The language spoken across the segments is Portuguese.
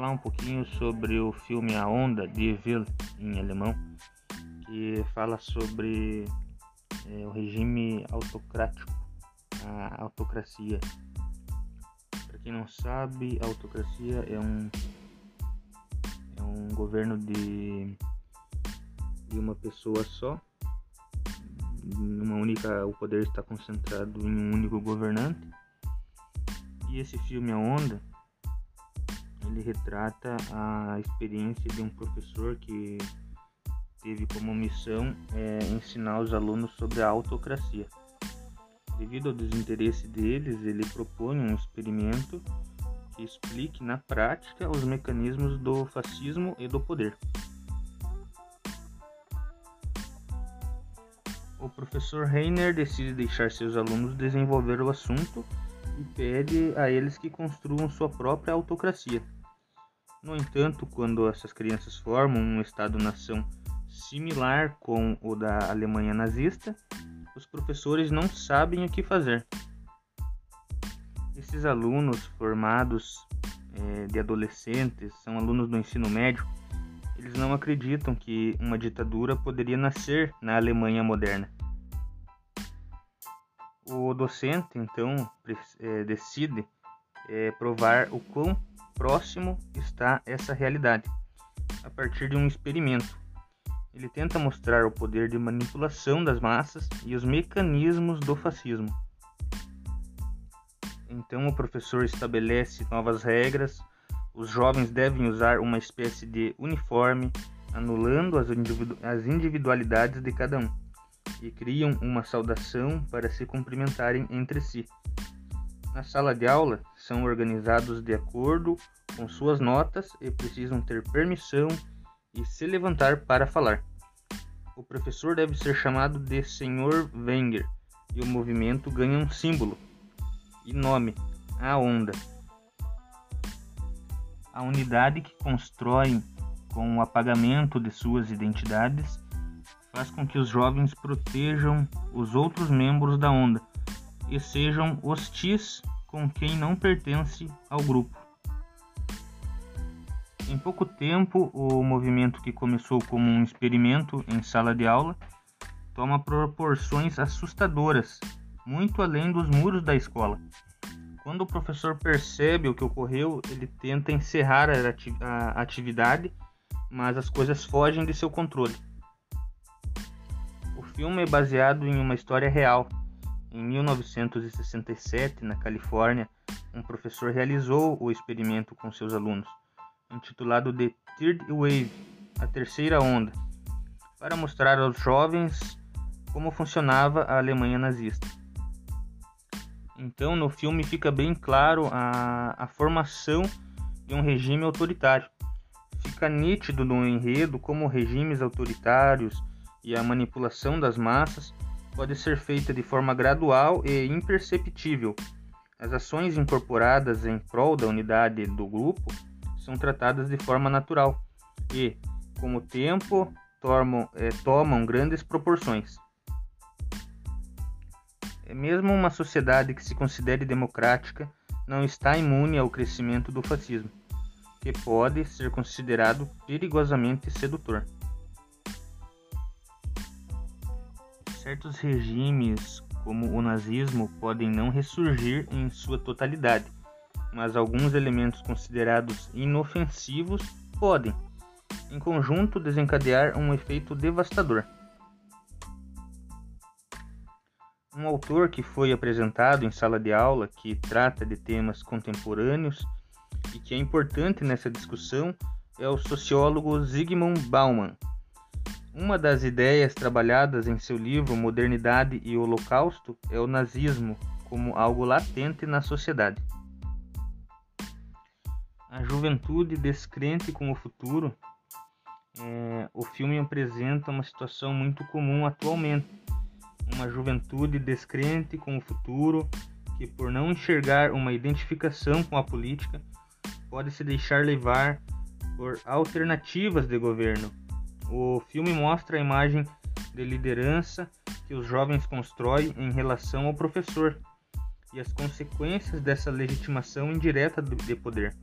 falar um pouquinho sobre o filme A Onda, de Will, em alemão, que fala sobre é, o regime autocrático, a autocracia. Para quem não sabe, a autocracia é um, é um governo de, de uma pessoa só. Uma única, o poder está concentrado em um único governante. E esse filme A Onda ele retrata a experiência de um professor que teve como missão é, ensinar os alunos sobre a autocracia. Devido ao desinteresse deles, ele propõe um experimento que explique na prática os mecanismos do fascismo e do poder. O professor Reiner decide deixar seus alunos desenvolver o assunto e pede a eles que construam sua própria autocracia. No entanto, quando essas crianças formam um Estado-nação similar com o da Alemanha nazista, os professores não sabem o que fazer. Esses alunos formados é, de adolescentes, são alunos do ensino médio, eles não acreditam que uma ditadura poderia nascer na Alemanha moderna. O docente, então, é, decide é, provar o quão próximo está essa realidade, a partir de um experimento. Ele tenta mostrar o poder de manipulação das massas e os mecanismos do fascismo. Então o professor estabelece novas regras. Os jovens devem usar uma espécie de uniforme, anulando as, individu as individualidades de cada um, e criam uma saudação para se cumprimentarem entre si. Na sala de aula, são organizados de acordo com suas notas e precisam ter permissão e se levantar para falar. O professor deve ser chamado de Sr. Wenger e o movimento ganha um símbolo e nome: a onda. A unidade que constroem com o apagamento de suas identidades faz com que os jovens protejam os outros membros da onda e sejam hostis com quem não pertence ao grupo. Em pouco tempo, o movimento que começou como um experimento em sala de aula toma proporções assustadoras, muito além dos muros da escola. Quando o professor percebe o que ocorreu, ele tenta encerrar a atividade, mas as coisas fogem de seu controle. O filme é baseado em uma história real. Em 1967, na Califórnia, um professor realizou o experimento com seus alunos intitulado The Third Wave, a terceira onda, para mostrar aos jovens como funcionava a Alemanha nazista. Então, no filme fica bem claro a, a formação de um regime autoritário. Fica nítido no enredo como regimes autoritários e a manipulação das massas pode ser feita de forma gradual e imperceptível. As ações incorporadas em prol da unidade do grupo são tratadas de forma natural e, com o tempo, tomam, é, tomam grandes proporções. É mesmo uma sociedade que se considere democrática não está imune ao crescimento do fascismo, que pode ser considerado perigosamente sedutor. Certos regimes, como o nazismo, podem não ressurgir em sua totalidade, mas alguns elementos considerados inofensivos podem, em conjunto, desencadear um efeito devastador. Um autor que foi apresentado em sala de aula, que trata de temas contemporâneos e que é importante nessa discussão, é o sociólogo Zygmunt Bauman. Uma das ideias trabalhadas em seu livro Modernidade e Holocausto é o nazismo como algo latente na sociedade. A juventude descrente com o futuro, é, o filme apresenta uma situação muito comum atualmente. Uma juventude descrente com o futuro, que por não enxergar uma identificação com a política, pode se deixar levar por alternativas de governo. O filme mostra a imagem de liderança que os jovens constroem em relação ao professor e as consequências dessa legitimação indireta de poder.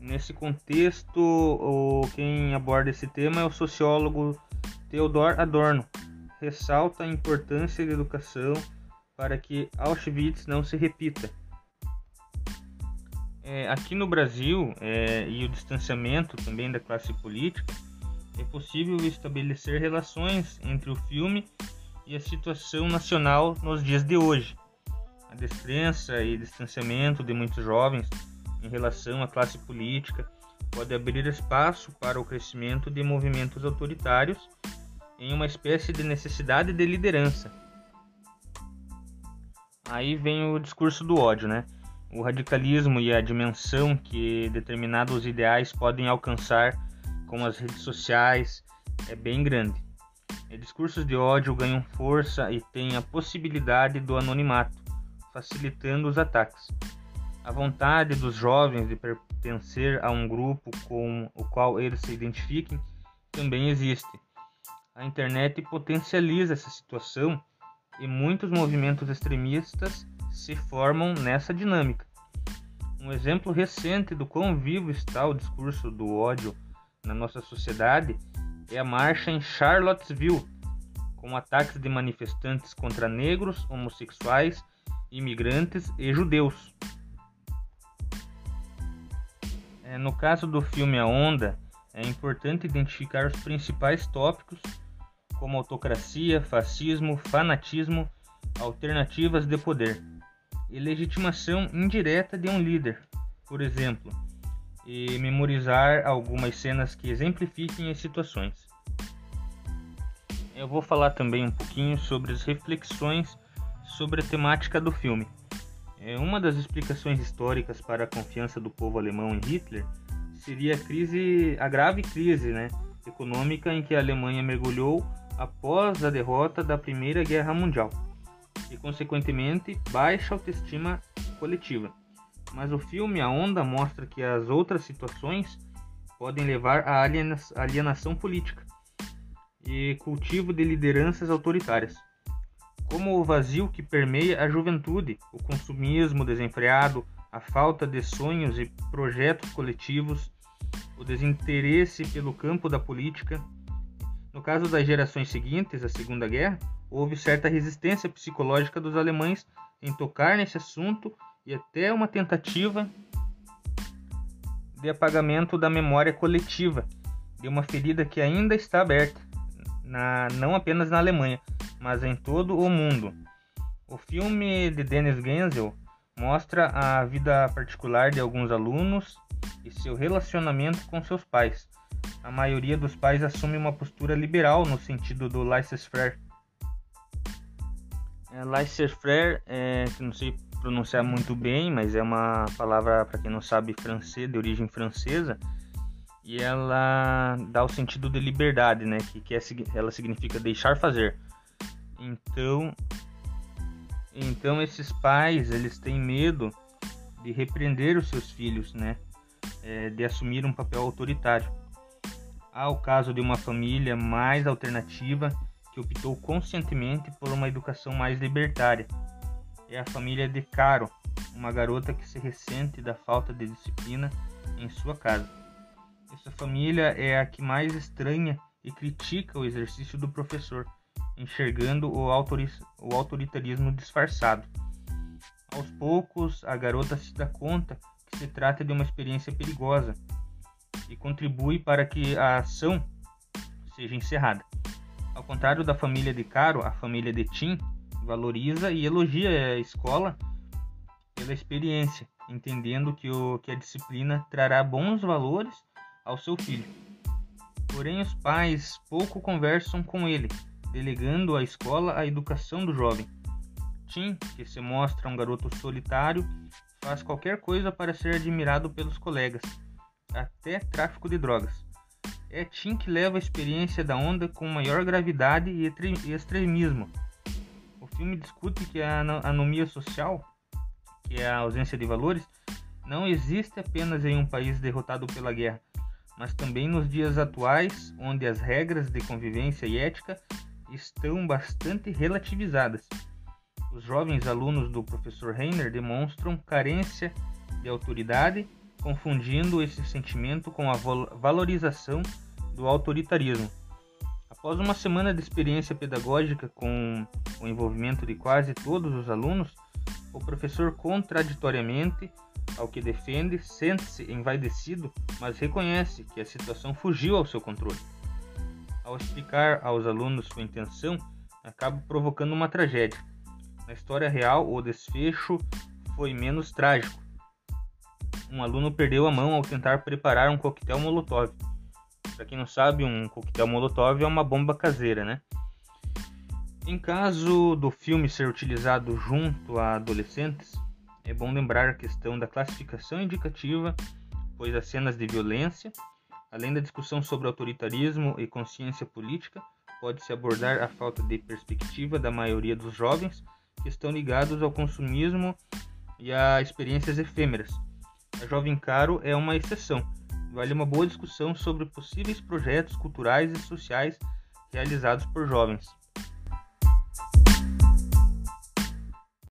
Nesse contexto, quem aborda esse tema é o sociólogo Theodor Adorno. Ressalta a importância da educação para que Auschwitz não se repita. É, aqui no Brasil é, e o distanciamento também da classe política, é possível estabelecer relações entre o filme e a situação nacional nos dias de hoje. A descrença e distanciamento de muitos jovens em relação à classe política pode abrir espaço para o crescimento de movimentos autoritários em uma espécie de necessidade de liderança. Aí vem o discurso do ódio, né? O radicalismo e a dimensão que determinados ideais podem alcançar com as redes sociais é bem grande. E discursos de ódio ganham força e têm a possibilidade do anonimato, facilitando os ataques. A vontade dos jovens de pertencer a um grupo com o qual eles se identifiquem também existe. A internet potencializa essa situação e muitos movimentos extremistas se formam nessa dinâmica. Um exemplo recente do quão vivo está o discurso do ódio na nossa sociedade é a marcha em Charlottesville, com ataques de manifestantes contra negros, homossexuais, imigrantes e judeus. É, no caso do filme A Onda, é importante identificar os principais tópicos, como autocracia, fascismo, fanatismo, alternativas de poder e legitimação indireta de um líder, por exemplo, e memorizar algumas cenas que exemplifiquem as situações. Eu vou falar também um pouquinho sobre as reflexões sobre a temática do filme. É, uma das explicações históricas para a confiança do povo alemão em Hitler seria a crise, a grave crise, né, econômica em que a Alemanha mergulhou após a derrota da Primeira Guerra Mundial e, consequentemente, baixa autoestima coletiva. Mas o filme A Onda mostra que as outras situações podem levar à alienação política e cultivo de lideranças autoritárias como o vazio que permeia a juventude, o consumismo desenfreado, a falta de sonhos e projetos coletivos, o desinteresse pelo campo da política. No caso das gerações seguintes à Segunda Guerra, houve certa resistência psicológica dos alemães em tocar nesse assunto e até uma tentativa de apagamento da memória coletiva de uma ferida que ainda está aberta, na, não apenas na Alemanha, mas em todo o mundo. O filme de Dennis Gensel mostra a vida particular de alguns alunos e seu relacionamento com seus pais. A maioria dos pais assume uma postura liberal no sentido do laissez-faire. É, laissez-faire, é, que não sei pronunciar muito bem, mas é uma palavra para quem não sabe francês, de origem francesa, e ela dá o sentido de liberdade, né? Que, que é, ela significa deixar fazer. Então, então esses pais eles têm medo de repreender os seus filhos, né? É, de assumir um papel autoritário. Há o caso de uma família mais alternativa que optou conscientemente por uma educação mais libertária. É a família de Caro, uma garota que se ressente da falta de disciplina em sua casa. Essa família é a que mais estranha e critica o exercício do professor enxergando o, o autoritarismo disfarçado. Aos poucos, a garota se dá conta que se trata de uma experiência perigosa e contribui para que a ação seja encerrada. Ao contrário da família de Caro, a família de Tim valoriza e elogia a escola pela experiência, entendendo que, o, que a disciplina trará bons valores ao seu filho. Porém, os pais pouco conversam com ele delegando à escola a educação do jovem. Tim, que se mostra um garoto solitário, faz qualquer coisa para ser admirado pelos colegas, até tráfico de drogas. É Tim que leva a experiência da onda com maior gravidade e extremismo. O filme discute que a anomia social, que é a ausência de valores, não existe apenas em um país derrotado pela guerra, mas também nos dias atuais, onde as regras de convivência e ética estão bastante relativizadas. Os jovens alunos do professor Reiner demonstram carência de autoridade confundindo esse sentimento com a valorização do autoritarismo. Após uma semana de experiência pedagógica com o envolvimento de quase todos os alunos, o professor contraditoriamente ao que defende sente-se envaidecido, mas reconhece que a situação fugiu ao seu controle. Ao explicar aos alunos sua intenção, acaba provocando uma tragédia. Na história real, o desfecho foi menos trágico. Um aluno perdeu a mão ao tentar preparar um coquetel Molotov para quem não sabe, um coquetel Molotov é uma bomba caseira, né? Em caso do filme ser utilizado junto a adolescentes, é bom lembrar a questão da classificação indicativa, pois as cenas de violência, além da discussão sobre autoritarismo e consciência política, pode-se abordar a falta de perspectiva da maioria dos jovens que estão ligados ao consumismo e a experiências efêmeras. A Jovem Caro é uma exceção vale uma boa discussão sobre possíveis projetos culturais e sociais realizados por jovens.